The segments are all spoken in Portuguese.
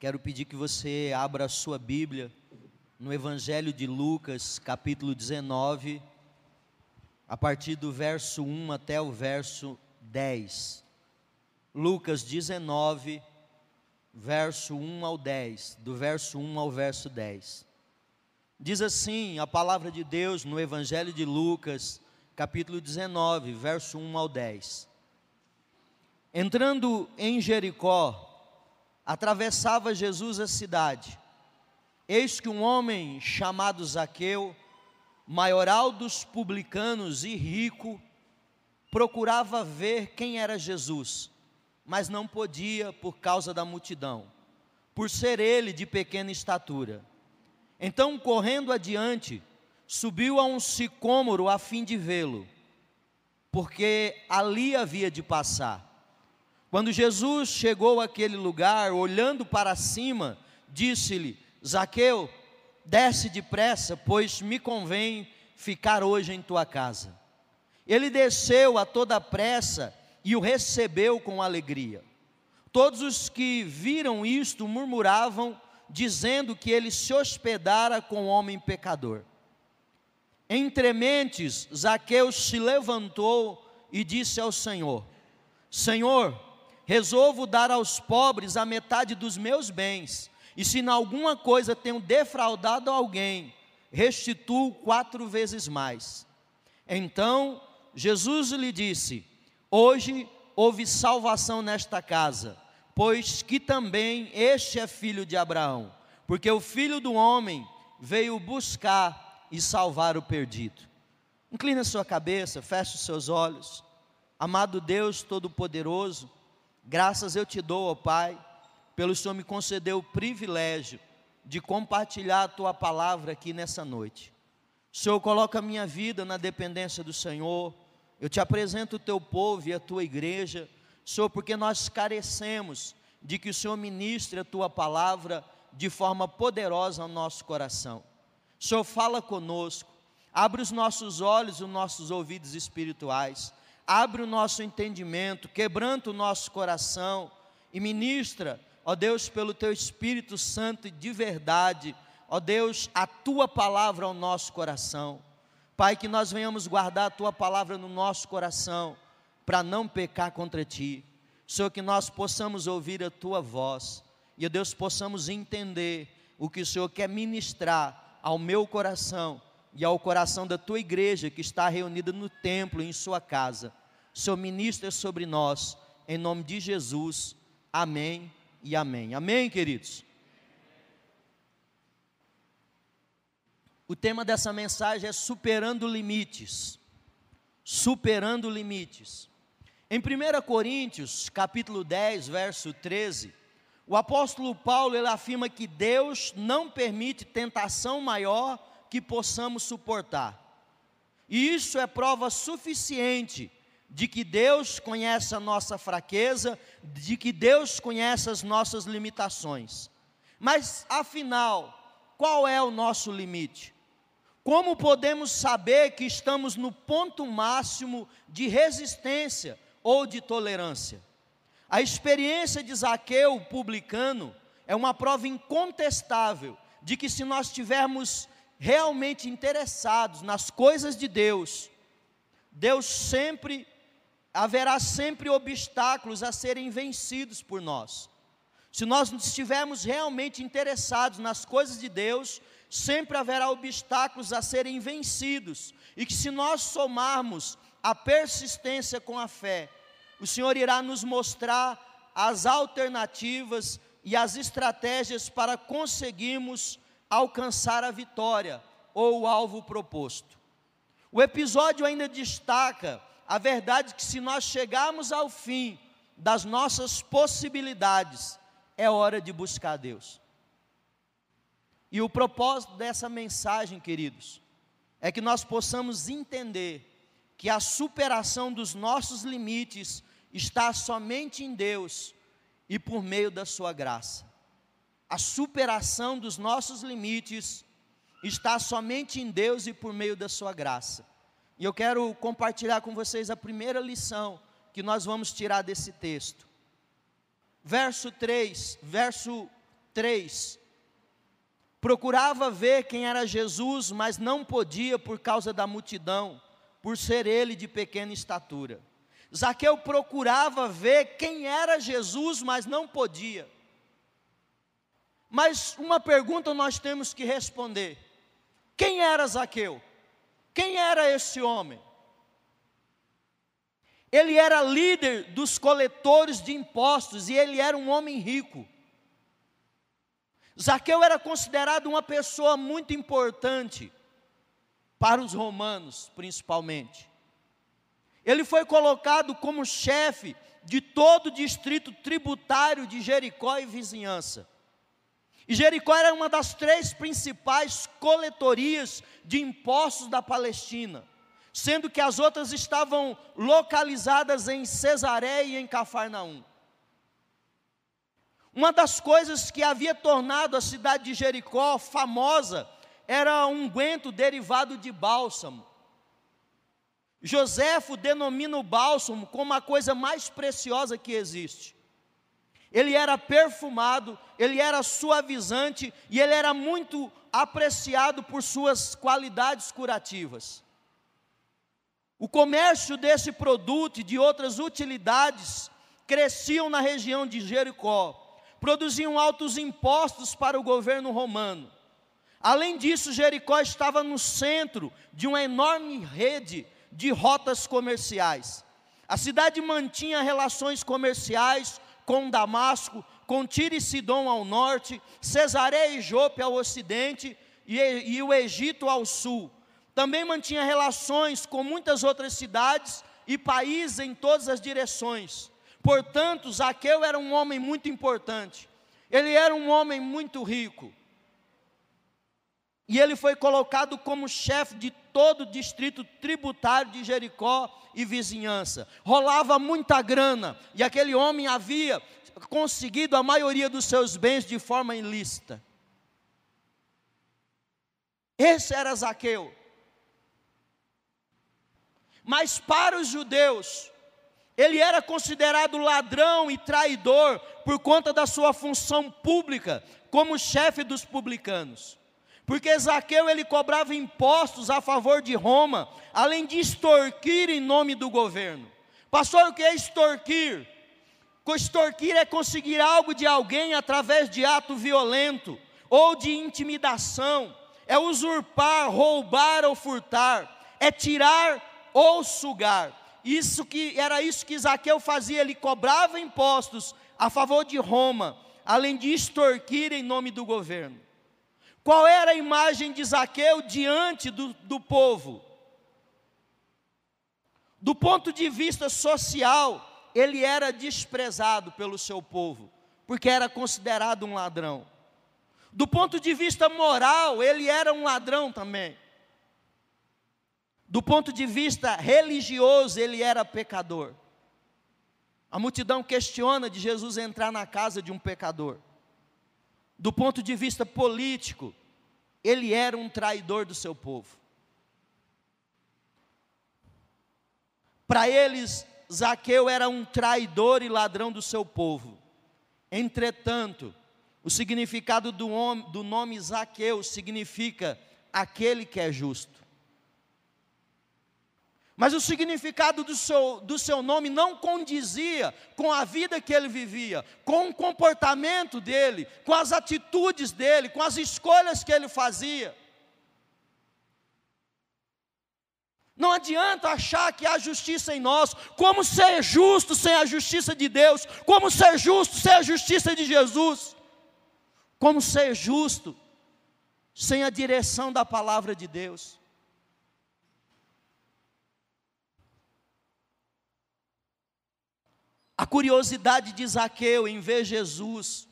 Quero pedir que você abra a sua Bíblia no Evangelho de Lucas, capítulo 19, a partir do verso 1 até o verso 10. Lucas 19, verso 1 ao 10, do verso 1 ao verso 10. Diz assim a palavra de Deus no Evangelho de Lucas, capítulo 19, verso 1 ao 10. Entrando em Jericó, atravessava Jesus a cidade. Eis que um homem chamado Zaqueu, maioral dos publicanos e rico, procurava ver quem era Jesus, mas não podia por causa da multidão, por ser ele de pequena estatura. Então, correndo adiante, subiu a um sicômoro a fim de vê-lo, porque ali havia de passar. Quando Jesus chegou àquele lugar, olhando para cima, disse-lhe: Zaqueu, desce depressa, pois me convém ficar hoje em tua casa. Ele desceu a toda pressa e o recebeu com alegria. Todos os que viram isto murmuravam, dizendo que ele se hospedara com um homem pecador. Entre mentes, Zaqueu se levantou e disse ao Senhor: Senhor, resolvo dar aos pobres a metade dos meus bens, e se em alguma coisa tenho defraudado alguém, restituo quatro vezes mais. Então Jesus lhe disse: Hoje houve salvação nesta casa, pois que também este é filho de Abraão, porque o filho do homem veio buscar e salvar o perdido. Inclina sua cabeça, feche os seus olhos. Amado Deus Todo-Poderoso, Graças eu te dou, ó Pai, pelo Senhor me concedeu o privilégio de compartilhar a tua palavra aqui nessa noite. Senhor coloca a minha vida na dependência do Senhor. Eu te apresento o teu povo e a tua igreja, Senhor, porque nós carecemos de que o Senhor ministre a tua palavra de forma poderosa ao nosso coração. Senhor fala conosco, abre os nossos olhos e os nossos ouvidos espirituais abre o nosso entendimento, quebranta o nosso coração e ministra, ó Deus, pelo teu Espírito Santo de verdade, ó Deus, a tua palavra ao nosso coração. Pai, que nós venhamos guardar a tua palavra no nosso coração, para não pecar contra ti. Senhor, que nós possamos ouvir a tua voz e, ó Deus, possamos entender o que o Senhor quer ministrar ao meu coração e ao coração da tua igreja que está reunida no templo, em sua casa. Senhor, ministra sobre nós, em nome de Jesus. Amém e amém. Amém, queridos? O tema dessa mensagem é superando limites. Superando limites. Em 1 Coríntios, capítulo 10, verso 13, o apóstolo Paulo ele afirma que Deus não permite tentação maior que possamos suportar. E isso é prova suficiente de que Deus conhece a nossa fraqueza, de que Deus conhece as nossas limitações. Mas afinal, qual é o nosso limite? Como podemos saber que estamos no ponto máximo de resistência ou de tolerância? A experiência de Zaqueu, publicano, é uma prova incontestável de que se nós estivermos realmente interessados nas coisas de Deus, Deus sempre haverá sempre obstáculos a serem vencidos por nós. Se nós estivermos realmente interessados nas coisas de Deus, sempre haverá obstáculos a serem vencidos, e que se nós somarmos a persistência com a fé, o Senhor irá nos mostrar as alternativas e as estratégias para conseguirmos alcançar a vitória ou o alvo proposto. O episódio ainda destaca a verdade que se nós chegarmos ao fim das nossas possibilidades, é hora de buscar Deus. E o propósito dessa mensagem, queridos, é que nós possamos entender que a superação dos nossos limites está somente em Deus e por meio da Sua graça. A superação dos nossos limites está somente em Deus e por meio da Sua graça. E eu quero compartilhar com vocês a primeira lição que nós vamos tirar desse texto. Verso 3, verso 3. Procurava ver quem era Jesus, mas não podia por causa da multidão, por ser ele de pequena estatura. Zaqueu procurava ver quem era Jesus, mas não podia. Mas uma pergunta nós temos que responder: quem era Zaqueu? Quem era esse homem? Ele era líder dos coletores de impostos e ele era um homem rico. Zaqueu era considerado uma pessoa muito importante para os romanos, principalmente. Ele foi colocado como chefe de todo o distrito tributário de Jericó e vizinhança. E Jericó era uma das três principais coletorias de impostos da Palestina sendo que as outras estavam localizadas em Cesaré e em Cafarnaum. Uma das coisas que havia tornado a cidade de Jericó famosa era um unguento derivado de bálsamo. Joséfo denomina o bálsamo como a coisa mais preciosa que existe. Ele era perfumado, ele era suavizante e ele era muito apreciado por suas qualidades curativas. O comércio desse produto e de outras utilidades cresciam na região de Jericó, produziam altos impostos para o governo romano. Além disso, Jericó estava no centro de uma enorme rede de rotas comerciais. A cidade mantinha relações comerciais com Damasco, com Tiro e Sidom ao norte, Cesareia e Jope ao ocidente e, e o Egito ao sul também mantinha relações com muitas outras cidades e países em todas as direções. Portanto, Zaqueu era um homem muito importante. Ele era um homem muito rico. E ele foi colocado como chefe de todo o distrito tributário de Jericó e vizinhança. Rolava muita grana, e aquele homem havia conseguido a maioria dos seus bens de forma ilícita. Esse era Zaqueu. Mas para os judeus, ele era considerado ladrão e traidor por conta da sua função pública como chefe dos publicanos. Porque Zaqueu ele cobrava impostos a favor de Roma, além de extorquir em nome do governo. Pastor, o que é extorquir? Extorquir é conseguir algo de alguém através de ato violento ou de intimidação, é usurpar, roubar ou furtar, é tirar ou sugar. Isso que era isso que Zaqueu fazia, ele cobrava impostos a favor de Roma, além de extorquir em nome do governo. Qual era a imagem de Zaqueu diante do, do povo? Do ponto de vista social, ele era desprezado pelo seu povo, porque era considerado um ladrão. Do ponto de vista moral, ele era um ladrão também. Do ponto de vista religioso, ele era pecador. A multidão questiona de Jesus entrar na casa de um pecador. Do ponto de vista político, ele era um traidor do seu povo. Para eles, Zaqueu era um traidor e ladrão do seu povo. Entretanto, o significado do, nome Zaqueu significa aquele que é justo. Mas o significado do seu, do seu nome não condizia com a vida que ele vivia, com o comportamento dele, com as atitudes dele, com as escolhas que ele fazia. Não adianta achar que há justiça em nós. Como ser justo sem a justiça de Deus? Como ser justo sem a justiça de Jesus? Como ser justo sem a direção da palavra de Deus? Curiosidade de Zaqueu em ver Jesus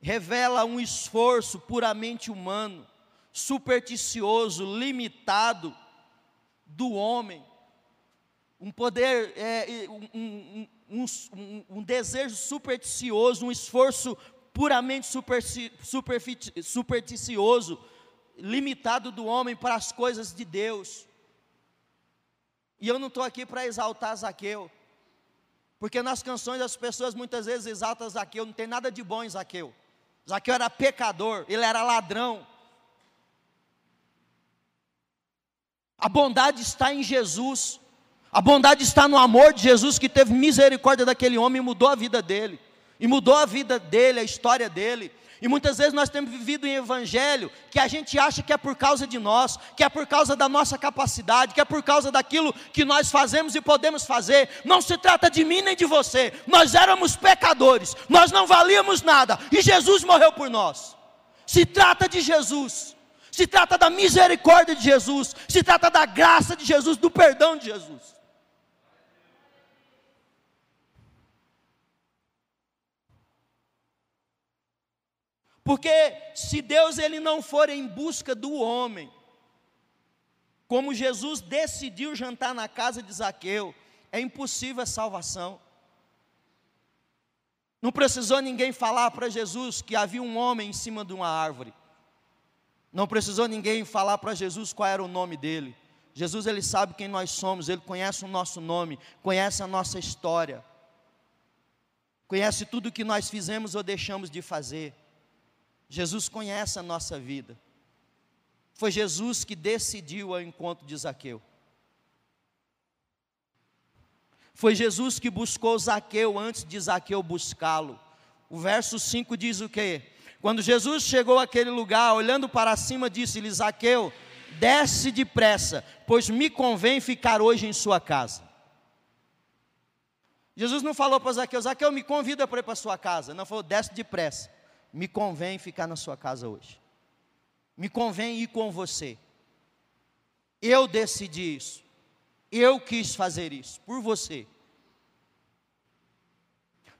revela um esforço puramente humano, supersticioso, limitado do homem, um poder, é, um, um, um, um, desejo supersticioso, um esforço puramente supersticioso, limitado do homem para as coisas de Deus. E eu não estou aqui para exaltar Zaqueu, porque nas canções as pessoas muitas vezes exaltam Zaqueu, não tem nada de bom em Zaqueu. Zaqueu era pecador, ele era ladrão. A bondade está em Jesus. A bondade está no amor de Jesus que teve misericórdia daquele homem e mudou a vida dele. E mudou a vida dele, a história dele. E muitas vezes nós temos vivido em evangelho que a gente acha que é por causa de nós, que é por causa da nossa capacidade, que é por causa daquilo que nós fazemos e podemos fazer. Não se trata de mim nem de você. Nós éramos pecadores, nós não valíamos nada e Jesus morreu por nós. Se trata de Jesus. Se trata da misericórdia de Jesus, se trata da graça de Jesus, do perdão de Jesus. Porque se Deus ele não for em busca do homem, como Jesus decidiu jantar na casa de Zaqueu, é impossível a salvação. Não precisou ninguém falar para Jesus que havia um homem em cima de uma árvore. Não precisou ninguém falar para Jesus qual era o nome dele. Jesus ele sabe quem nós somos, ele conhece o nosso nome, conhece a nossa história. Conhece tudo o que nós fizemos ou deixamos de fazer. Jesus conhece a nossa vida. Foi Jesus que decidiu ao encontro de Zaqueu. Foi Jesus que buscou Zaqueu antes de Zaqueu buscá-lo. O verso 5 diz o quê? Quando Jesus chegou àquele lugar, olhando para cima, disse-lhe: Zaqueu, desce depressa, pois me convém ficar hoje em sua casa. Jesus não falou para Zaqueu: Zaqueu, me convida para ir para sua casa. Não falou: desce depressa me convém ficar na sua casa hoje. Me convém ir com você. Eu decidi isso. Eu quis fazer isso por você.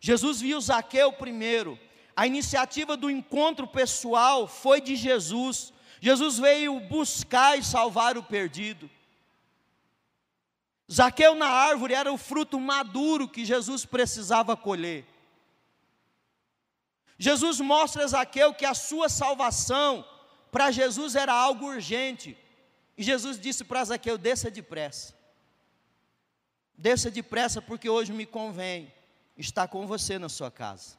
Jesus viu Zaqueu primeiro. A iniciativa do encontro pessoal foi de Jesus. Jesus veio buscar e salvar o perdido. Zaqueu na árvore era o fruto maduro que Jesus precisava colher. Jesus mostra a Zaqueu que a sua salvação para Jesus era algo urgente. E Jesus disse para Zaqueu: desça depressa. Desça depressa, porque hoje me convém estar com você na sua casa.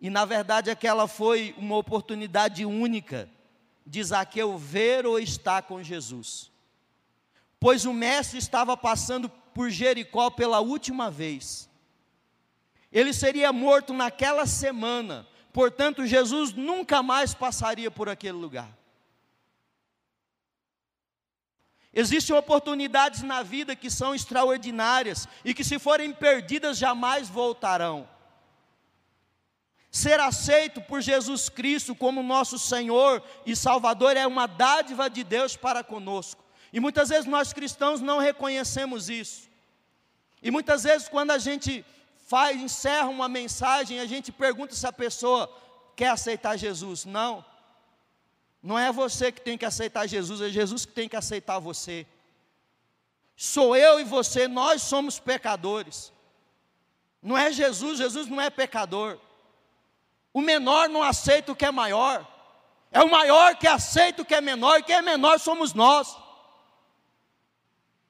E na verdade aquela foi uma oportunidade única de Zaqueu ver ou estar com Jesus. Pois o mestre estava passando por Jericó pela última vez. Ele seria morto naquela semana, portanto, Jesus nunca mais passaria por aquele lugar. Existem oportunidades na vida que são extraordinárias e que, se forem perdidas, jamais voltarão. Ser aceito por Jesus Cristo como nosso Senhor e Salvador é uma dádiva de Deus para conosco. E muitas vezes nós cristãos não reconhecemos isso. E muitas vezes, quando a gente faz, encerra uma mensagem, a gente pergunta se a pessoa quer aceitar Jesus. Não. Não é você que tem que aceitar Jesus, é Jesus que tem que aceitar você. Sou eu e você, nós somos pecadores. Não é Jesus, Jesus não é pecador. O menor não aceita o que é maior. É o maior que aceita o que é menor, e quem é menor somos nós.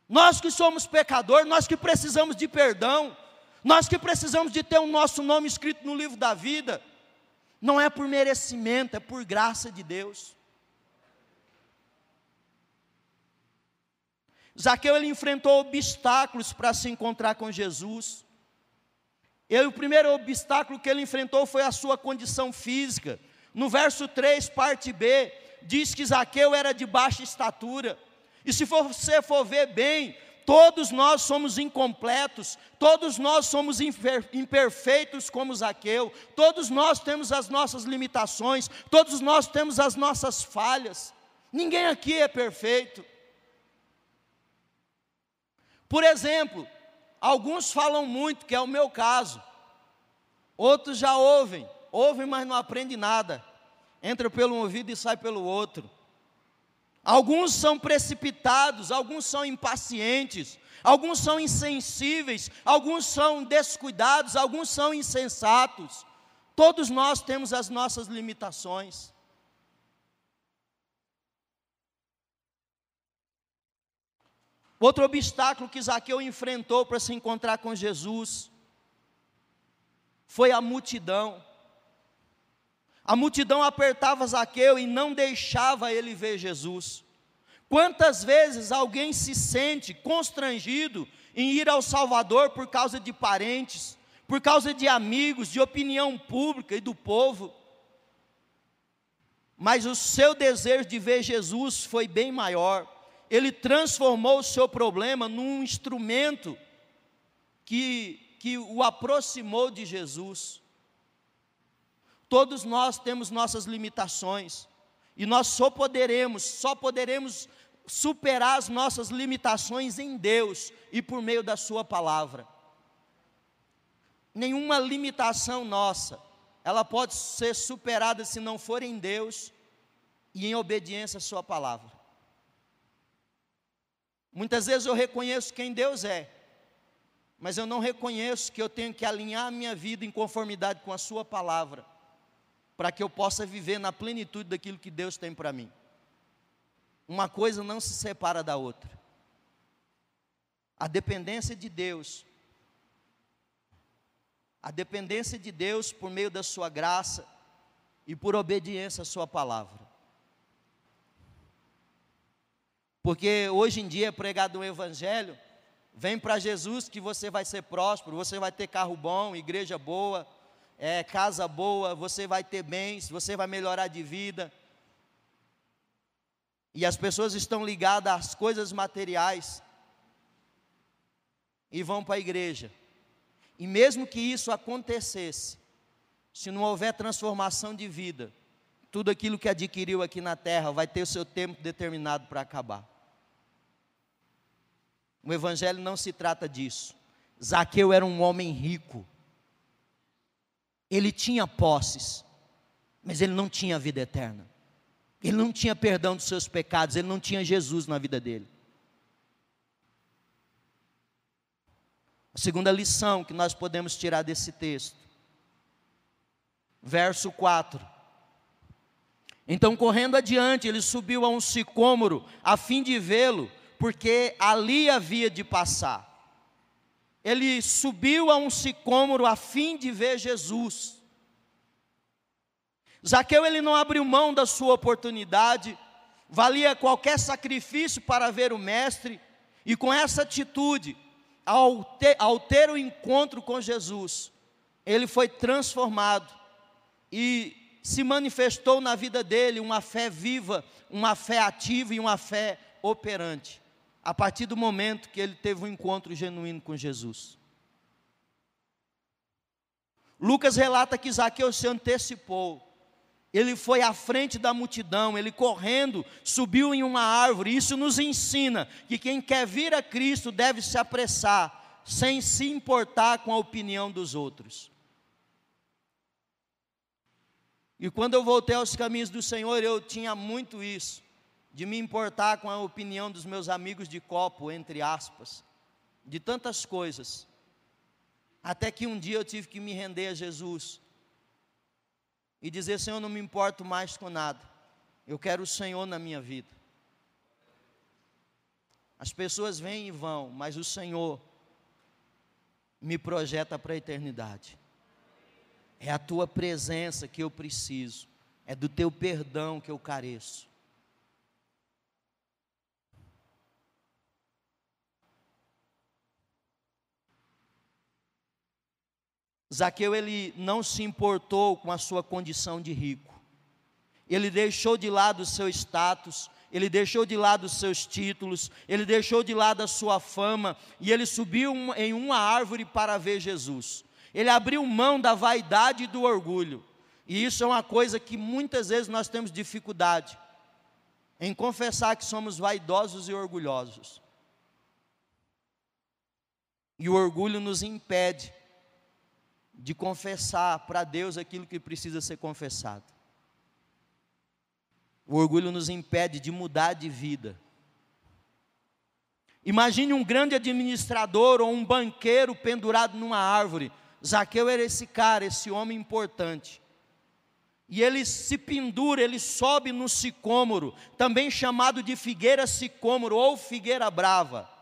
Nós que somos pecadores, nós que precisamos de perdão. Nós que precisamos de ter o nosso nome escrito no livro da vida, não é por merecimento, é por graça de Deus. Zaqueu ele enfrentou obstáculos para se encontrar com Jesus. Ele, o primeiro obstáculo que ele enfrentou foi a sua condição física. No verso 3, parte B, diz que Zaqueu era de baixa estatura. E se você for ver bem, Todos nós somos incompletos, todos nós somos imperfeitos como Zaqueu, todos nós temos as nossas limitações, todos nós temos as nossas falhas. Ninguém aqui é perfeito. Por exemplo, alguns falam muito, que é o meu caso. Outros já ouvem, ouvem, mas não aprendem nada. Entra pelo ouvido e sai pelo outro. Alguns são precipitados, alguns são impacientes, alguns são insensíveis, alguns são descuidados, alguns são insensatos. Todos nós temos as nossas limitações. Outro obstáculo que Zaqueu enfrentou para se encontrar com Jesus foi a multidão. A multidão apertava Zaqueu e não deixava ele ver Jesus. Quantas vezes alguém se sente constrangido em ir ao Salvador por causa de parentes, por causa de amigos, de opinião pública e do povo? Mas o seu desejo de ver Jesus foi bem maior. Ele transformou o seu problema num instrumento que, que o aproximou de Jesus. Todos nós temos nossas limitações. E nós só poderemos, só poderemos superar as nossas limitações em Deus e por meio da Sua palavra. Nenhuma limitação nossa, ela pode ser superada se não for em Deus e em obediência à Sua palavra. Muitas vezes eu reconheço quem Deus é, mas eu não reconheço que eu tenho que alinhar a minha vida em conformidade com a Sua palavra, para que eu possa viver na plenitude daquilo que Deus tem para mim. Uma coisa não se separa da outra. A dependência de Deus, a dependência de Deus por meio da Sua graça e por obediência à Sua palavra. Porque hoje em dia é pregado o Evangelho, vem para Jesus que você vai ser próspero, você vai ter carro bom, igreja boa, é, casa boa, você vai ter bens, você vai melhorar de vida, e as pessoas estão ligadas às coisas materiais e vão para a igreja. E mesmo que isso acontecesse, se não houver transformação de vida, tudo aquilo que adquiriu aqui na terra vai ter o seu tempo determinado para acabar. O Evangelho não se trata disso. Zaqueu era um homem rico, ele tinha posses, mas ele não tinha vida eterna. Ele não tinha perdão dos seus pecados, ele não tinha Jesus na vida dele. A segunda lição que nós podemos tirar desse texto, verso 4. Então, correndo adiante, ele subiu a um sicômoro a fim de vê-lo, porque ali havia de passar. Ele subiu a um sicômoro a fim de ver Jesus. Zaqueu ele não abriu mão da sua oportunidade, valia qualquer sacrifício para ver o mestre, e com essa atitude, ao ter, ao ter o encontro com Jesus, ele foi transformado e se manifestou na vida dele uma fé viva, uma fé ativa e uma fé operante, a partir do momento que ele teve um encontro genuíno com Jesus. Lucas relata que Zaqueu se antecipou, ele foi à frente da multidão, ele correndo, subiu em uma árvore. Isso nos ensina que quem quer vir a Cristo deve se apressar, sem se importar com a opinião dos outros. E quando eu voltei aos caminhos do Senhor, eu tinha muito isso, de me importar com a opinião dos meus amigos de copo, entre aspas, de tantas coisas. Até que um dia eu tive que me render a Jesus e dizer: Senhor, não me importo mais com nada, eu quero o Senhor na minha vida. As pessoas vêm e vão, mas o Senhor me projeta para a eternidade. É a tua presença que eu preciso, é do teu perdão que eu careço. Zaqueu ele não se importou com a sua condição de rico. Ele deixou de lado o seu status, ele deixou de lado os seus títulos, ele deixou de lado a sua fama e ele subiu em uma árvore para ver Jesus. Ele abriu mão da vaidade e do orgulho. E isso é uma coisa que muitas vezes nós temos dificuldade em confessar que somos vaidosos e orgulhosos. E o orgulho nos impede de confessar para Deus aquilo que precisa ser confessado. O orgulho nos impede de mudar de vida. Imagine um grande administrador ou um banqueiro pendurado numa árvore. Zaqueu era esse cara, esse homem importante. E ele se pendura, ele sobe no sicômoro, também chamado de figueira sicômoro ou figueira brava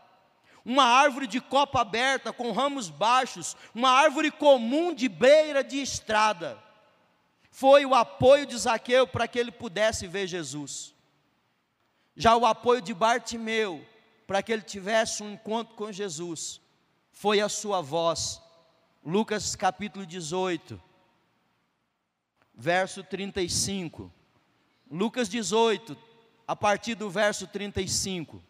uma árvore de copa aberta com ramos baixos, uma árvore comum de beira de estrada. foi o apoio de Zaqueu para que ele pudesse ver Jesus. Já o apoio de Bartimeu, para que ele tivesse um encontro com Jesus, foi a sua voz. Lucas capítulo 18, verso 35. Lucas 18, a partir do verso 35.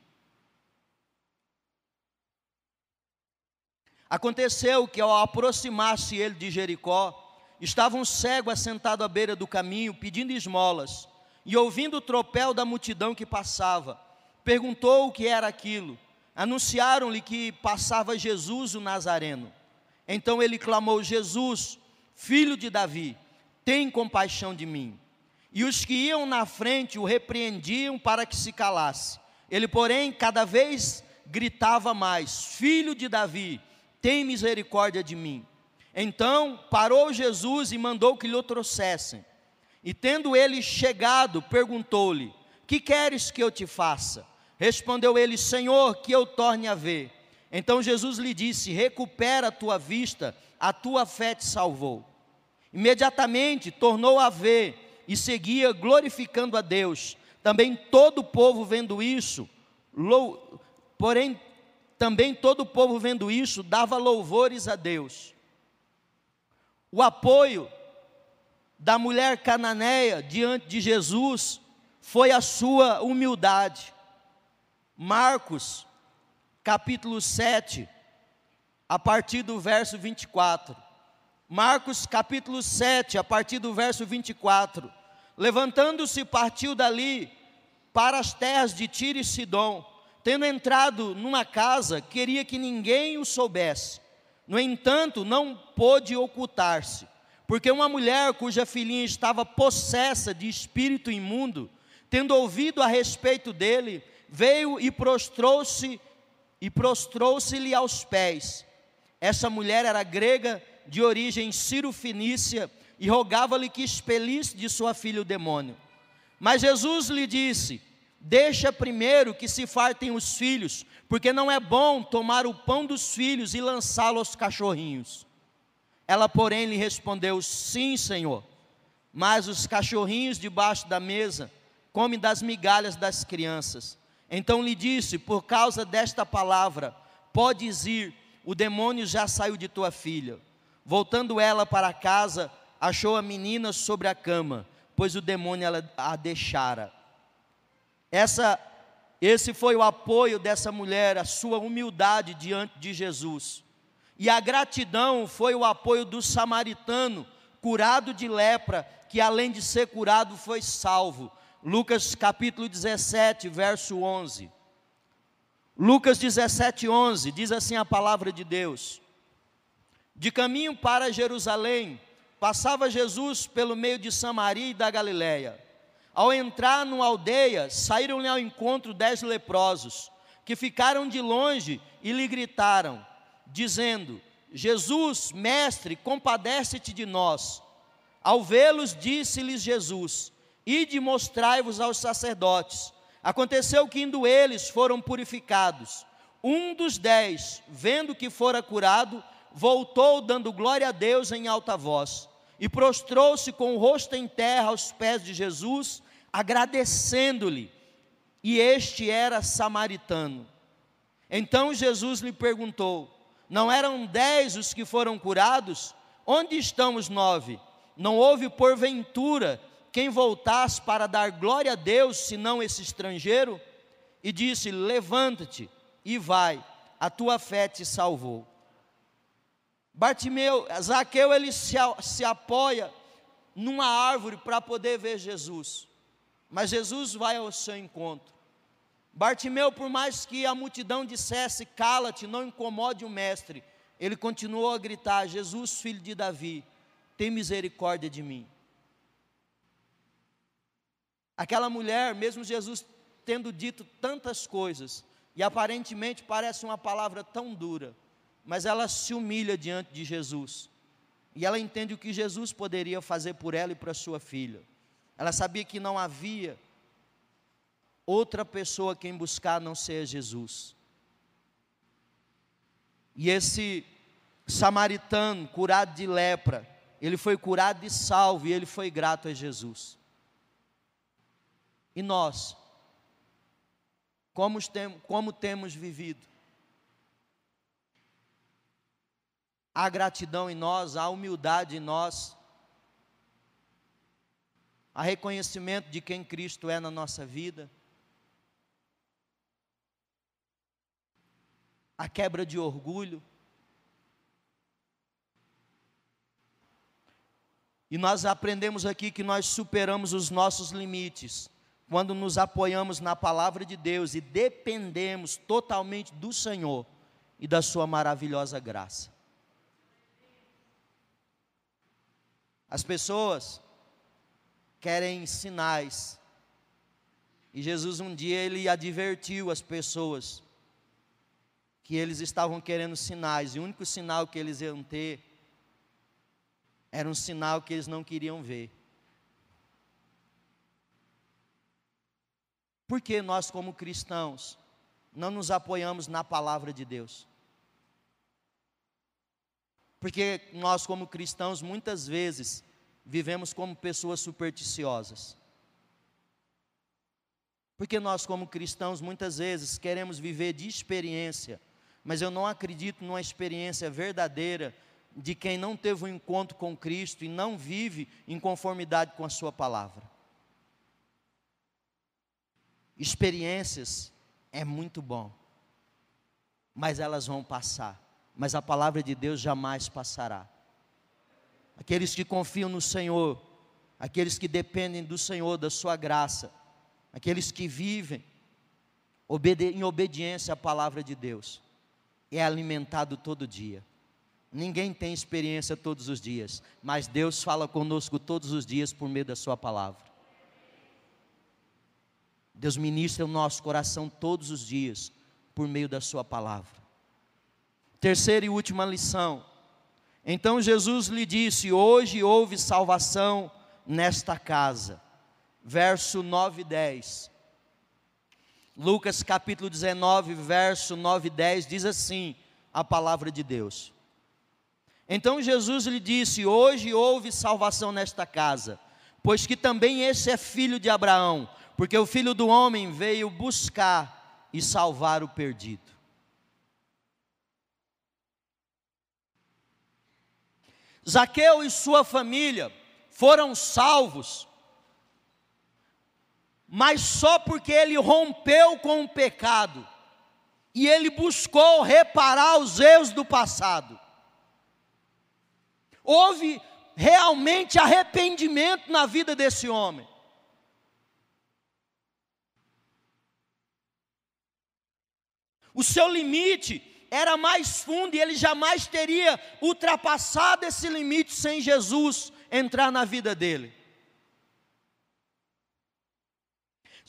Aconteceu que ao aproximar-se ele de Jericó, estava um cego assentado à beira do caminho, pedindo esmolas, e ouvindo o tropel da multidão que passava, perguntou o que era aquilo. Anunciaram-lhe que passava Jesus o Nazareno. Então ele clamou: Jesus, filho de Davi, tem compaixão de mim. E os que iam na frente o repreendiam para que se calasse. Ele, porém, cada vez gritava mais: Filho de Davi, tem misericórdia de mim. Então parou Jesus e mandou que lhe trouxessem. E tendo ele chegado, perguntou-lhe: Que queres que eu te faça? Respondeu ele: Senhor, que eu torne a ver. Então Jesus lhe disse: Recupera a tua vista, a tua fé te salvou. Imediatamente tornou a ver e seguia glorificando a Deus. Também todo o povo vendo isso, lou... porém também todo o povo vendo isso dava louvores a Deus. O apoio da mulher cananeia diante de Jesus foi a sua humildade. Marcos, capítulo 7, a partir do verso 24. Marcos, capítulo 7, a partir do verso 24. Levantando-se, partiu dali para as terras de Tiro e Sidom. Tendo entrado numa casa, queria que ninguém o soubesse no entanto, não pôde ocultar-se, porque uma mulher cuja filhinha estava possessa de espírito imundo, tendo ouvido a respeito dele, veio e prostrou-se e prostrou-se-lhe aos pés. Essa mulher era grega de origem ciro-fenícia e rogava-lhe que expelisse de sua filha o demônio. Mas Jesus lhe disse: Deixa primeiro que se fartem os filhos, porque não é bom tomar o pão dos filhos e lançá-lo aos cachorrinhos. Ela, porém, lhe respondeu: Sim, Senhor, mas os cachorrinhos debaixo da mesa comem das migalhas das crianças. Então lhe disse: Por causa desta palavra, podes ir, o demônio já saiu de tua filha. Voltando ela para casa, achou a menina sobre a cama, pois o demônio a deixara. Essa, esse foi o apoio dessa mulher, a sua humildade diante de Jesus. E a gratidão foi o apoio do samaritano, curado de lepra, que além de ser curado foi salvo. Lucas capítulo 17, verso 11. Lucas 17, 11, diz assim a palavra de Deus: De caminho para Jerusalém, passava Jesus pelo meio de Samaria e da Galiléia. Ao entrar numa aldeia, saíram-lhe ao encontro dez leprosos, que ficaram de longe e lhe gritaram, dizendo: Jesus, mestre, compadece-te de nós. Ao vê-los, disse-lhes Jesus: Ide mostrai-vos aos sacerdotes. Aconteceu que, indo eles, foram purificados. Um dos dez, vendo que fora curado, voltou dando glória a Deus em alta voz, e prostrou-se com o rosto em terra aos pés de Jesus, agradecendo-lhe, e este era samaritano. Então Jesus lhe perguntou: Não eram dez os que foram curados? Onde estão os nove? Não houve porventura quem voltasse para dar glória a Deus, senão esse estrangeiro? E disse: Levanta-te e vai, a tua fé te salvou. Bartimeu, Zaqueu, ele se, se apoia numa árvore para poder ver Jesus. Mas Jesus vai ao seu encontro. Bartimeu, por mais que a multidão dissesse, cala-te, não incomode o mestre, ele continuou a gritar: Jesus, filho de Davi, tem misericórdia de mim. Aquela mulher, mesmo Jesus tendo dito tantas coisas, e aparentemente parece uma palavra tão dura, mas ela se humilha diante de Jesus, e ela entende o que Jesus poderia fazer por ela e para sua filha. Ela sabia que não havia outra pessoa quem buscar não ser Jesus. E esse samaritano curado de lepra, ele foi curado e salvo, e ele foi grato a Jesus. E nós, como, tem, como temos vivido? Há gratidão em nós, há humildade em nós, há reconhecimento de quem Cristo é na nossa vida, a quebra de orgulho. E nós aprendemos aqui que nós superamos os nossos limites quando nos apoiamos na palavra de Deus e dependemos totalmente do Senhor e da Sua maravilhosa graça. As pessoas querem sinais, e Jesus um dia ele advertiu as pessoas que eles estavam querendo sinais, e o único sinal que eles iam ter era um sinal que eles não queriam ver. Por que nós, como cristãos, não nos apoiamos na palavra de Deus? Porque nós, como cristãos, muitas vezes vivemos como pessoas supersticiosas. Porque nós, como cristãos, muitas vezes queremos viver de experiência, mas eu não acredito numa experiência verdadeira de quem não teve um encontro com Cristo e não vive em conformidade com a Sua palavra. Experiências é muito bom, mas elas vão passar. Mas a palavra de Deus jamais passará. Aqueles que confiam no Senhor, aqueles que dependem do Senhor, da Sua graça, aqueles que vivem em obediência à palavra de Deus, é alimentado todo dia. Ninguém tem experiência todos os dias, mas Deus fala conosco todos os dias por meio da Sua palavra. Deus ministra o nosso coração todos os dias por meio da Sua palavra. Terceira e última lição. Então Jesus lhe disse: Hoje houve salvação nesta casa. Verso 9 e 10. Lucas capítulo 19, verso 9 e 10 diz assim: a palavra de Deus. Então Jesus lhe disse: Hoje houve salvação nesta casa, pois que também esse é filho de Abraão porque o filho do homem veio buscar e salvar o perdido. Zaqueu e sua família foram salvos, mas só porque ele rompeu com o pecado e ele buscou reparar os erros do passado. Houve realmente arrependimento na vida desse homem. O seu limite era mais fundo e ele jamais teria ultrapassado esse limite sem Jesus entrar na vida dele.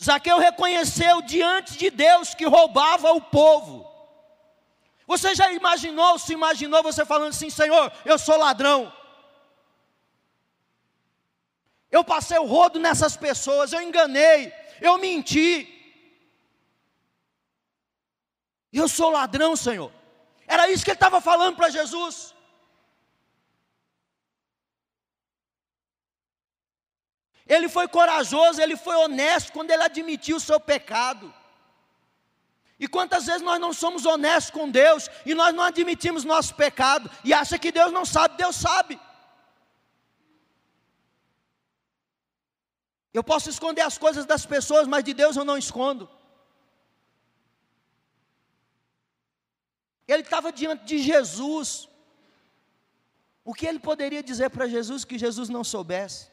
Zaqueu reconheceu diante de Deus que roubava o povo. Você já imaginou, se imaginou você falando assim: Senhor, eu sou ladrão. Eu passei o rodo nessas pessoas, eu enganei, eu menti. Eu sou ladrão, Senhor. Era isso que ele estava falando para Jesus. Ele foi corajoso, ele foi honesto quando ele admitiu o seu pecado. E quantas vezes nós não somos honestos com Deus e nós não admitimos nosso pecado e acha que Deus não sabe, Deus sabe. Eu posso esconder as coisas das pessoas, mas de Deus eu não escondo. Ele estava diante de Jesus. O que ele poderia dizer para Jesus que Jesus não soubesse?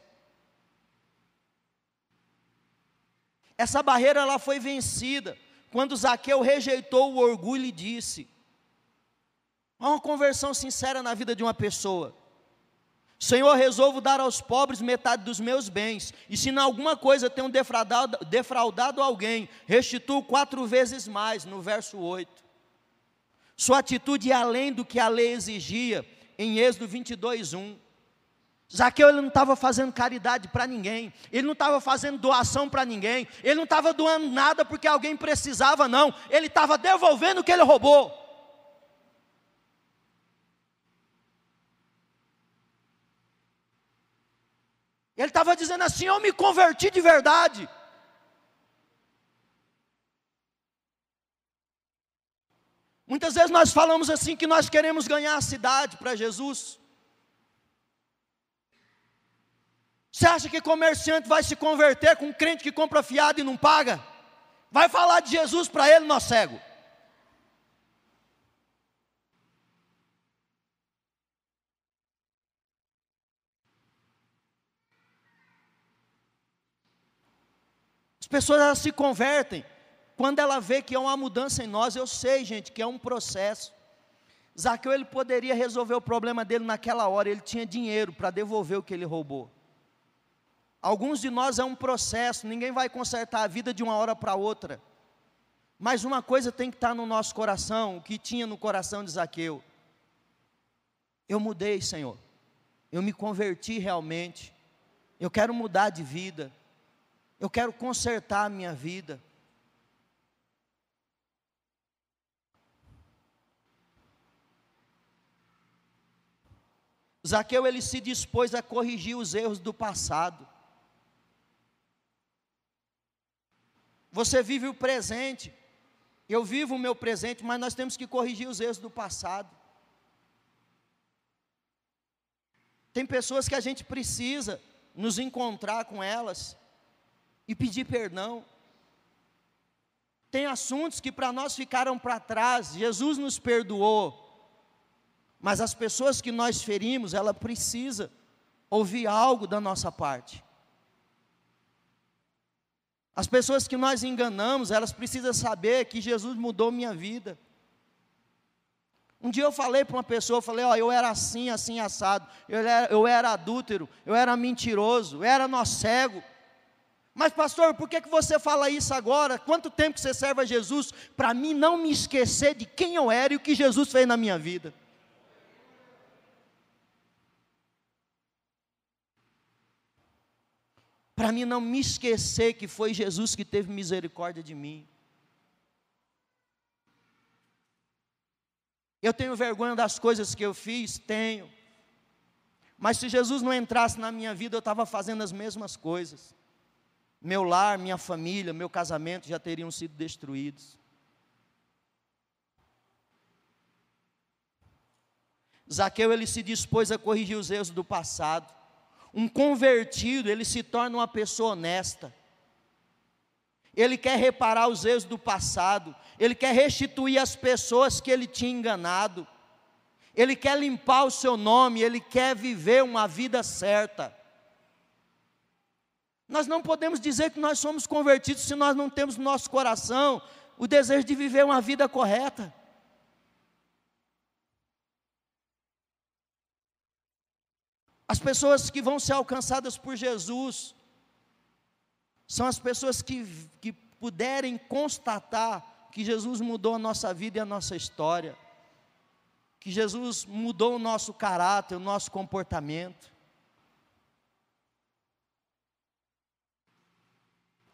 Essa barreira ela foi vencida quando Zaqueu rejeitou o orgulho e disse: Há uma conversão sincera na vida de uma pessoa. Senhor, resolvo dar aos pobres metade dos meus bens, e se em alguma coisa tenho defraudado, defraudado alguém, restituo quatro vezes mais, no verso 8. Sua atitude é além do que a lei exigia, em Êxodo 22, 1. Zaqueu ele não estava fazendo caridade para ninguém, ele não estava fazendo doação para ninguém, ele não estava doando nada porque alguém precisava, não, ele estava devolvendo o que ele roubou. Ele estava dizendo assim: Eu me converti de verdade. Muitas vezes nós falamos assim que nós queremos ganhar a cidade para Jesus. Você acha que comerciante vai se converter com um crente que compra fiado e não paga? Vai falar de Jesus para ele, nó cego. As pessoas se convertem quando ela vê que há uma mudança em nós. Eu sei, gente, que é um processo. Zaqueu ele poderia resolver o problema dele naquela hora, ele tinha dinheiro para devolver o que ele roubou. Alguns de nós é um processo, ninguém vai consertar a vida de uma hora para outra. Mas uma coisa tem que estar no nosso coração, o que tinha no coração de Zaqueu. Eu mudei, Senhor. Eu me converti realmente. Eu quero mudar de vida. Eu quero consertar a minha vida. Zaqueu ele se dispôs a corrigir os erros do passado. Você vive o presente. Eu vivo o meu presente, mas nós temos que corrigir os erros do passado. Tem pessoas que a gente precisa nos encontrar com elas e pedir perdão. Tem assuntos que para nós ficaram para trás, Jesus nos perdoou. Mas as pessoas que nós ferimos, ela precisa ouvir algo da nossa parte. As pessoas que nós enganamos, elas precisam saber que Jesus mudou minha vida. Um dia eu falei para uma pessoa, eu falei, ó, eu era assim, assim, assado, eu era, eu era adúltero, eu era mentiroso, eu era nó cego. Mas pastor, por que, que você fala isso agora? Quanto tempo que você serve a Jesus? Para mim não me esquecer de quem eu era e o que Jesus fez na minha vida. Para mim não me esquecer que foi Jesus que teve misericórdia de mim. Eu tenho vergonha das coisas que eu fiz? Tenho. Mas se Jesus não entrasse na minha vida, eu estava fazendo as mesmas coisas. Meu lar, minha família, meu casamento já teriam sido destruídos. Zaqueu ele se dispôs a corrigir os erros do passado. Um convertido, ele se torna uma pessoa honesta. Ele quer reparar os erros do passado, ele quer restituir as pessoas que ele tinha enganado. Ele quer limpar o seu nome, ele quer viver uma vida certa. Nós não podemos dizer que nós somos convertidos se nós não temos no nosso coração o desejo de viver uma vida correta. As pessoas que vão ser alcançadas por Jesus são as pessoas que, que puderem constatar que Jesus mudou a nossa vida e a nossa história, que Jesus mudou o nosso caráter, o nosso comportamento.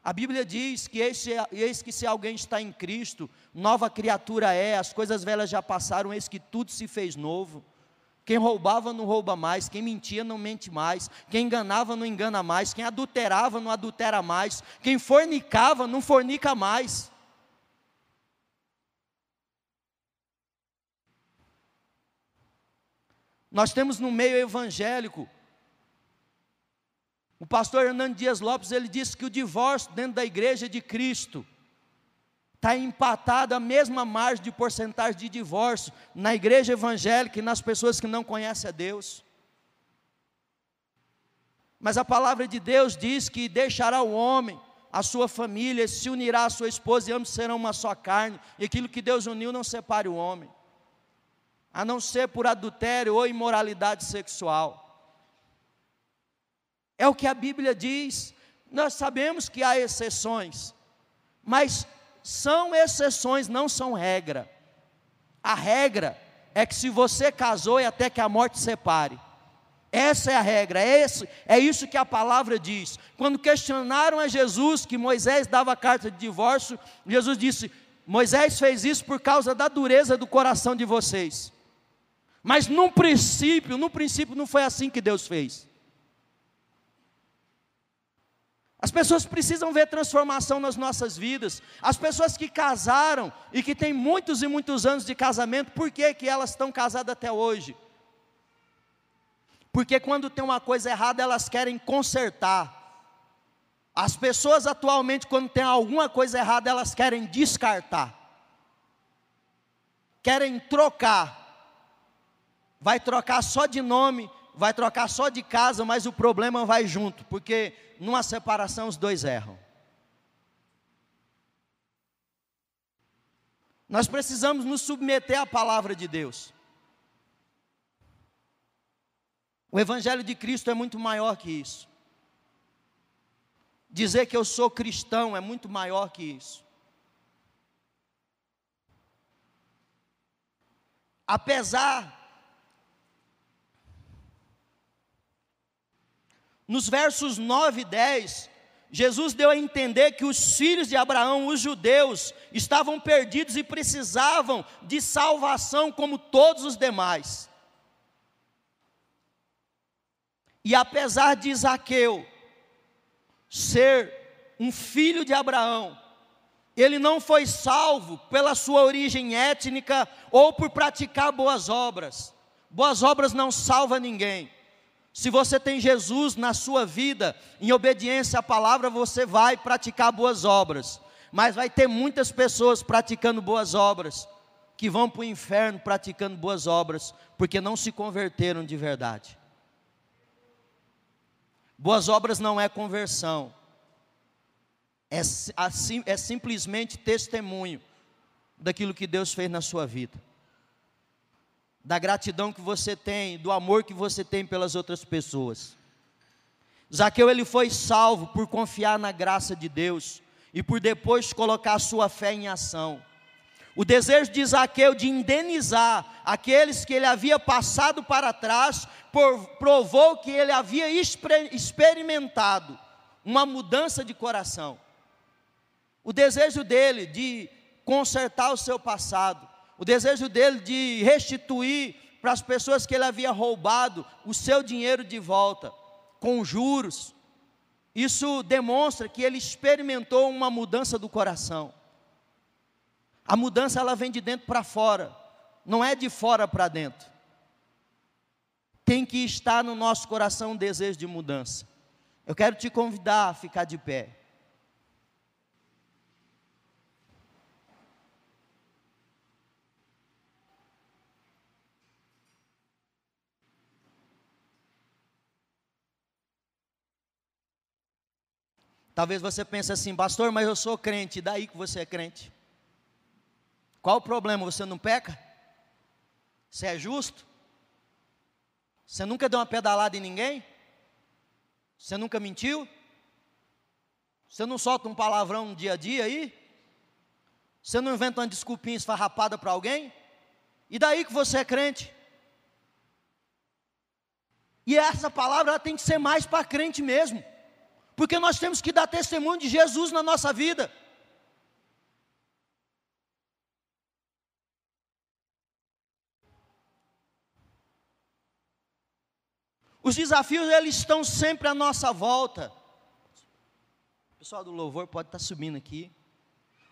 A Bíblia diz que eis, eis, que se alguém está em Cristo, nova criatura é, as coisas velhas já passaram, eis que tudo se fez novo. Quem roubava não rouba mais, quem mentia não mente mais, quem enganava não engana mais, quem adulterava não adultera mais, quem fornicava não fornica mais. Nós temos no meio evangélico o pastor Hernando Dias Lopes, ele disse que o divórcio dentro da igreja de Cristo está empatada a mesma margem de porcentagem de divórcio na igreja evangélica e nas pessoas que não conhecem a Deus. Mas a palavra de Deus diz que deixará o homem, a sua família, se unirá à sua esposa e ambos serão uma só carne, e aquilo que Deus uniu não separe o homem, a não ser por adultério ou imoralidade sexual. É o que a Bíblia diz. Nós sabemos que há exceções, mas são exceções, não são regra. A regra é que se você casou é até que a morte separe. Essa é a regra, é, é isso que a palavra diz. Quando questionaram a Jesus que Moisés dava carta de divórcio, Jesus disse: Moisés fez isso por causa da dureza do coração de vocês. Mas no princípio, no princípio não foi assim que Deus fez. As pessoas precisam ver transformação nas nossas vidas. As pessoas que casaram e que têm muitos e muitos anos de casamento, por que, que elas estão casadas até hoje? Porque quando tem uma coisa errada, elas querem consertar. As pessoas atualmente, quando tem alguma coisa errada, elas querem descartar, querem trocar. Vai trocar só de nome, vai trocar só de casa, mas o problema vai junto, porque numa separação os dois erram. Nós precisamos nos submeter à palavra de Deus. O Evangelho de Cristo é muito maior que isso. Dizer que eu sou cristão é muito maior que isso. Apesar Nos versos 9 e 10, Jesus deu a entender que os filhos de Abraão, os judeus, estavam perdidos e precisavam de salvação como todos os demais. E apesar de Isaqueu ser um filho de Abraão, ele não foi salvo pela sua origem étnica ou por praticar boas obras. Boas obras não salva ninguém. Se você tem Jesus na sua vida, em obediência à palavra, você vai praticar boas obras. Mas vai ter muitas pessoas praticando boas obras que vão para o inferno praticando boas obras, porque não se converteram de verdade. Boas obras não é conversão, é, assim, é simplesmente testemunho daquilo que Deus fez na sua vida da gratidão que você tem, do amor que você tem pelas outras pessoas. Zaqueu ele foi salvo por confiar na graça de Deus e por depois colocar a sua fé em ação. O desejo de Zaqueu de indenizar aqueles que ele havia passado para trás provou que ele havia experimentado uma mudança de coração. O desejo dele de consertar o seu passado, o desejo dele de restituir para as pessoas que ele havia roubado o seu dinheiro de volta, com juros. Isso demonstra que ele experimentou uma mudança do coração. A mudança ela vem de dentro para fora, não é de fora para dentro. Tem que estar no nosso coração um desejo de mudança. Eu quero te convidar a ficar de pé. Talvez você pense assim, pastor, mas eu sou crente, daí que você é crente? Qual o problema? Você não peca? Você é justo? Você nunca deu uma pedalada em ninguém? Você nunca mentiu? Você não solta um palavrão no dia a dia aí? Você não inventa uma desculpinha esfarrapada para alguém? E daí que você é crente? E essa palavra tem que ser mais para crente mesmo porque nós temos que dar testemunho de Jesus na nossa vida. Os desafios eles estão sempre à nossa volta. O pessoal do louvor pode estar subindo aqui.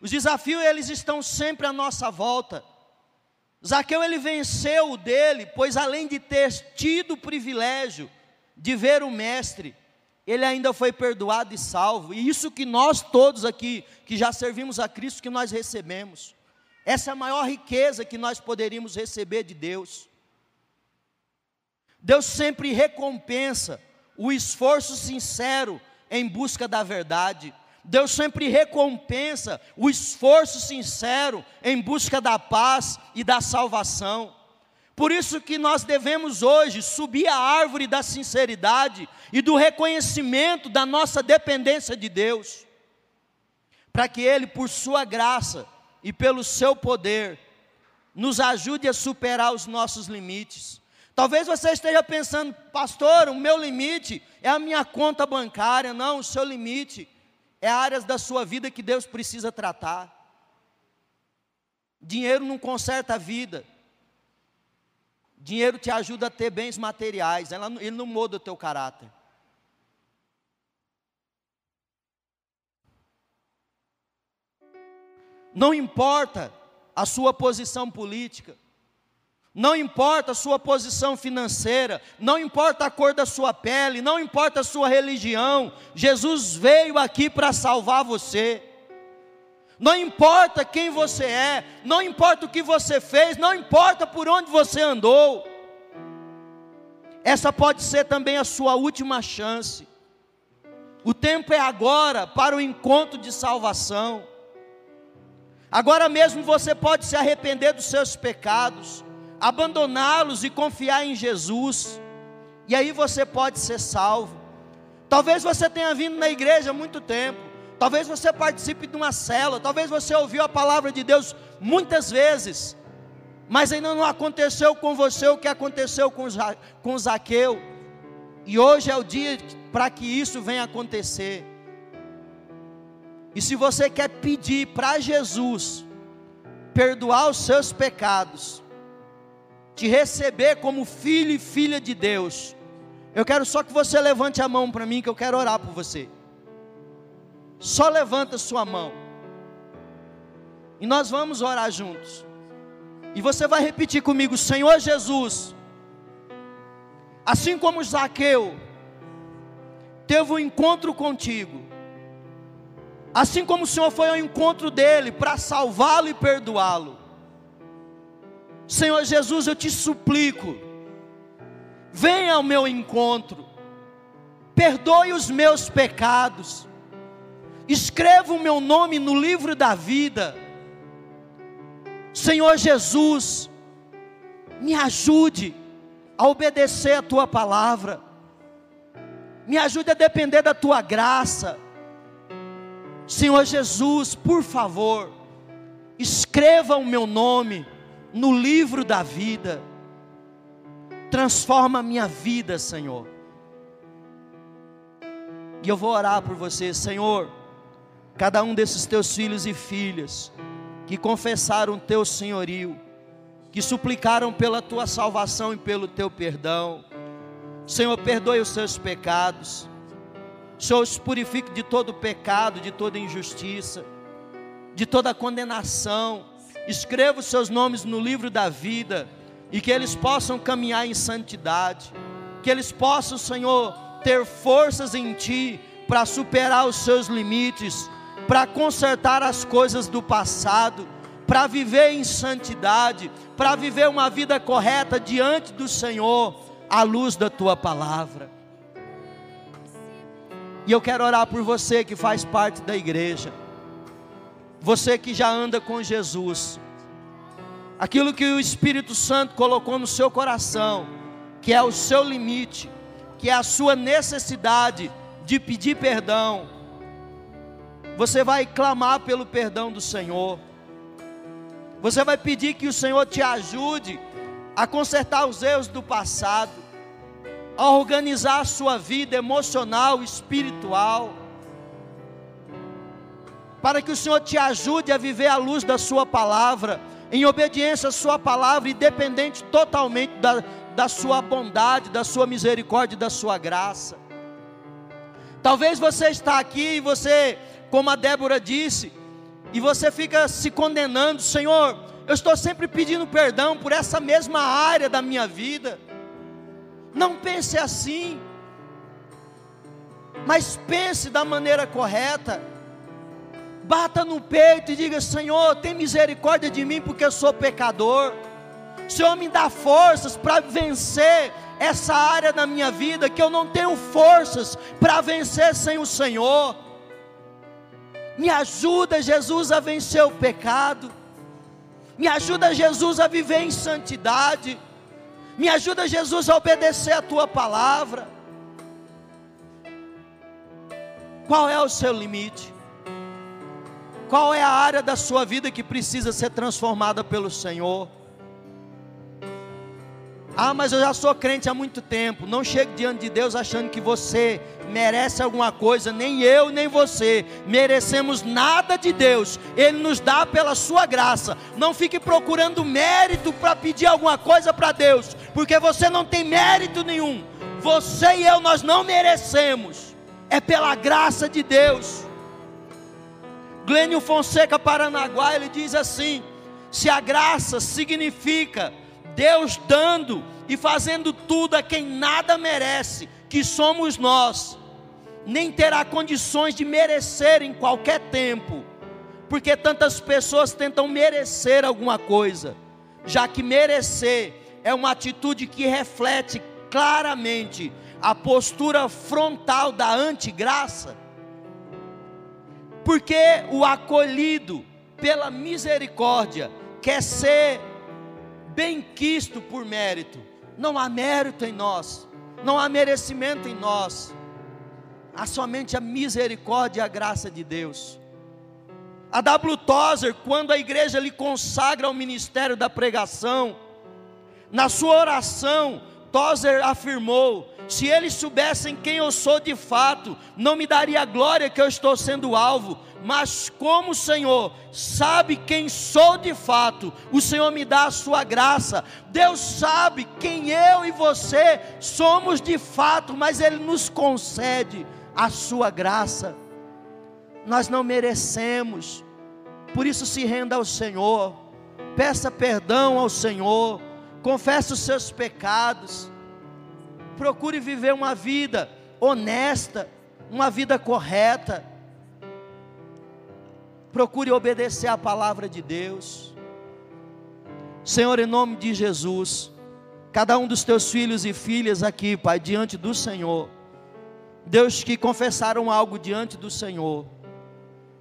Os desafios eles estão sempre à nossa volta. Zaqueu ele venceu o dele, pois além de ter tido o privilégio de ver o mestre, ele ainda foi perdoado e salvo. E isso que nós todos aqui, que já servimos a Cristo, que nós recebemos. Essa é a maior riqueza que nós poderíamos receber de Deus. Deus sempre recompensa o esforço sincero em busca da verdade. Deus sempre recompensa o esforço sincero em busca da paz e da salvação. Por isso que nós devemos hoje subir a árvore da sinceridade e do reconhecimento da nossa dependência de Deus, para que Ele, por Sua graça e pelo Seu poder, nos ajude a superar os nossos limites. Talvez você esteja pensando, pastor, o meu limite é a minha conta bancária. Não, o seu limite é áreas da sua vida que Deus precisa tratar. Dinheiro não conserta a vida. Dinheiro te ajuda a ter bens materiais, ela, ele não muda o teu caráter. Não importa a sua posição política, não importa a sua posição financeira, não importa a cor da sua pele, não importa a sua religião, Jesus veio aqui para salvar você. Não importa quem você é, não importa o que você fez, não importa por onde você andou. Essa pode ser também a sua última chance. O tempo é agora para o encontro de salvação. Agora mesmo você pode se arrepender dos seus pecados, abandoná-los e confiar em Jesus. E aí você pode ser salvo. Talvez você tenha vindo na igreja há muito tempo. Talvez você participe de uma célula, talvez você ouviu a palavra de Deus muitas vezes, mas ainda não aconteceu com você o que aconteceu com, com Zaqueu, e hoje é o dia para que isso venha acontecer. E se você quer pedir para Jesus perdoar os seus pecados, te receber como filho e filha de Deus, eu quero só que você levante a mão para mim, que eu quero orar por você. Só levanta sua mão. E nós vamos orar juntos. E você vai repetir comigo: Senhor Jesus, assim como Zaqueu teve um encontro contigo, assim como o Senhor foi ao encontro dele para salvá-lo e perdoá-lo. Senhor Jesus, eu te suplico, venha ao meu encontro, perdoe os meus pecados, escreva o meu nome no livro da vida. Senhor Jesus, me ajude a obedecer a tua palavra, me ajude a depender da tua graça Senhor Jesus, por favor, escreva o meu nome no livro da vida, transforma a minha vida, Senhor. E eu vou orar por você, Senhor, cada um desses teus filhos e filhas, que confessaram o teu senhorio, que suplicaram pela tua salvação e pelo teu perdão. Senhor, perdoe os seus pecados. Senhor os purifique de todo pecado, de toda injustiça, de toda condenação. Escreva os seus nomes no livro da vida e que eles possam caminhar em santidade, que eles possam, Senhor, ter forças em Ti para superar os seus limites, para consertar as coisas do passado, para viver em santidade, para viver uma vida correta diante do Senhor, à luz da Tua palavra. E eu quero orar por você que faz parte da igreja. Você que já anda com Jesus. Aquilo que o Espírito Santo colocou no seu coração, que é o seu limite, que é a sua necessidade de pedir perdão. Você vai clamar pelo perdão do Senhor. Você vai pedir que o Senhor te ajude a consertar os erros do passado a organizar a sua vida emocional, espiritual, para que o Senhor te ajude a viver à luz da Sua palavra, em obediência à Sua palavra e dependente totalmente da, da Sua bondade, da Sua misericórdia da Sua graça. Talvez você está aqui e você, como a Débora disse, e você fica se condenando, Senhor, eu estou sempre pedindo perdão por essa mesma área da minha vida. Não pense assim, mas pense da maneira correta. Bata no peito e diga: Senhor, tem misericórdia de mim, porque eu sou pecador. Senhor, me dá forças para vencer essa área da minha vida que eu não tenho forças para vencer sem o Senhor. Me ajuda, Jesus, a vencer o pecado. Me ajuda, Jesus, a viver em santidade. Me ajuda, Jesus, a obedecer a tua palavra. Qual é o seu limite? Qual é a área da sua vida que precisa ser transformada pelo Senhor? Ah, mas eu já sou crente há muito tempo. Não chegue diante de Deus achando que você merece alguma coisa. Nem eu, nem você merecemos nada de Deus. Ele nos dá pela sua graça. Não fique procurando mérito para pedir alguma coisa para Deus, porque você não tem mérito nenhum. Você e eu, nós não merecemos. É pela graça de Deus. Glênio Fonseca Paranaguá, ele diz assim: se a graça significa Deus dando e fazendo tudo a quem nada merece, que somos nós, nem terá condições de merecer em qualquer tempo, porque tantas pessoas tentam merecer alguma coisa, já que merecer é uma atitude que reflete claramente a postura frontal da antigraça. Porque o acolhido pela misericórdia quer ser bem-quisto por mérito. Não há mérito em nós, não há merecimento em nós. Há somente a misericórdia e a graça de Deus. A W. Tozer, quando a igreja lhe consagra ao ministério da pregação, na sua oração, Tozer afirmou: se eles soubessem quem eu sou de fato, não me daria a glória que eu estou sendo alvo, mas como o Senhor sabe quem sou de fato, o Senhor me dá a sua graça. Deus sabe quem eu e você somos de fato, mas Ele nos concede a sua graça. Nós não merecemos, por isso se renda ao Senhor, peça perdão ao Senhor, confesse os seus pecados procure viver uma vida honesta, uma vida correta. Procure obedecer a palavra de Deus. Senhor, em nome de Jesus, cada um dos teus filhos e filhas aqui, Pai, diante do Senhor, Deus que confessaram algo diante do Senhor,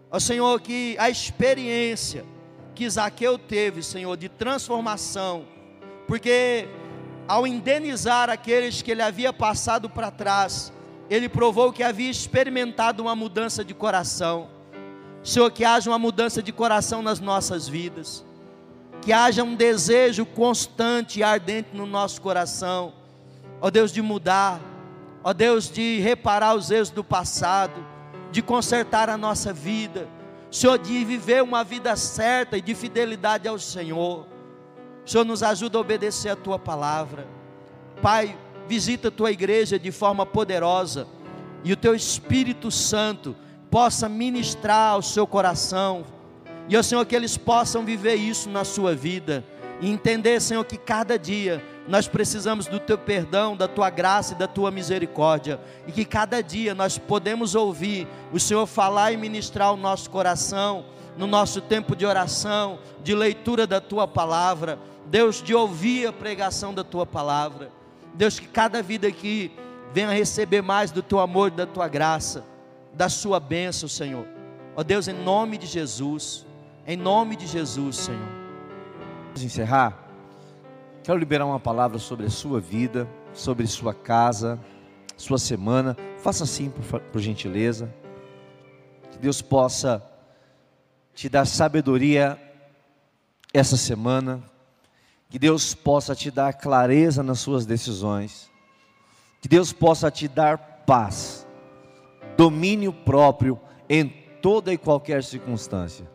ó Senhor, que a experiência que Zaqueu teve, Senhor, de transformação, porque ao indenizar aqueles que ele havia passado para trás, ele provou que havia experimentado uma mudança de coração. Senhor, que haja uma mudança de coração nas nossas vidas, que haja um desejo constante e ardente no nosso coração, ó Deus, de mudar, ó Deus, de reparar os erros do passado, de consertar a nossa vida, Senhor, de viver uma vida certa e de fidelidade ao Senhor. Senhor, nos ajuda a obedecer a tua palavra. Pai, visita a tua igreja de forma poderosa e o teu Espírito Santo possa ministrar ao seu coração. E, ó Senhor, que eles possam viver isso na sua vida e entender, Senhor, que cada dia nós precisamos do teu perdão, da tua graça e da tua misericórdia, e que cada dia nós podemos ouvir o Senhor falar e ministrar o nosso coração, no nosso tempo de oração, de leitura da tua palavra Deus, de ouvir a pregação da tua palavra. Deus, que cada vida aqui venha receber mais do teu amor, da tua graça, da sua bênção, Senhor. Ó Deus, em nome de Jesus, em nome de Jesus, Senhor. Vamos encerrar. Quero liberar uma palavra sobre a sua vida, sobre sua casa, sua semana. Faça assim, por, por gentileza. Que Deus possa te dar sabedoria essa semana, que Deus possa te dar clareza nas suas decisões. Que Deus possa te dar paz, domínio próprio em toda e qualquer circunstância.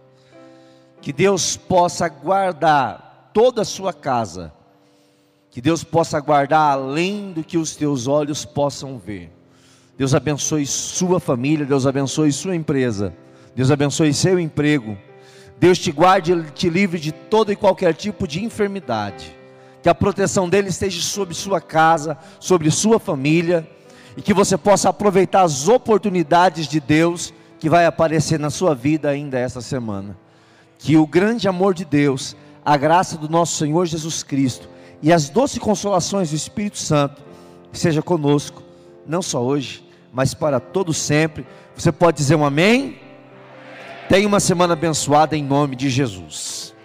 Que Deus possa guardar toda a sua casa. Que Deus possa guardar além do que os teus olhos possam ver. Deus abençoe sua família, Deus abençoe sua empresa. Deus abençoe seu emprego. Deus te guarde e te livre de todo e qualquer tipo de enfermidade. Que a proteção dele esteja sobre sua casa, sobre sua família, e que você possa aproveitar as oportunidades de Deus que vai aparecer na sua vida ainda essa semana. Que o grande amor de Deus, a graça do nosso Senhor Jesus Cristo e as doces consolações do Espírito Santo seja conosco, não só hoje, mas para todo sempre. Você pode dizer um amém? Tenha uma semana abençoada em nome de Jesus.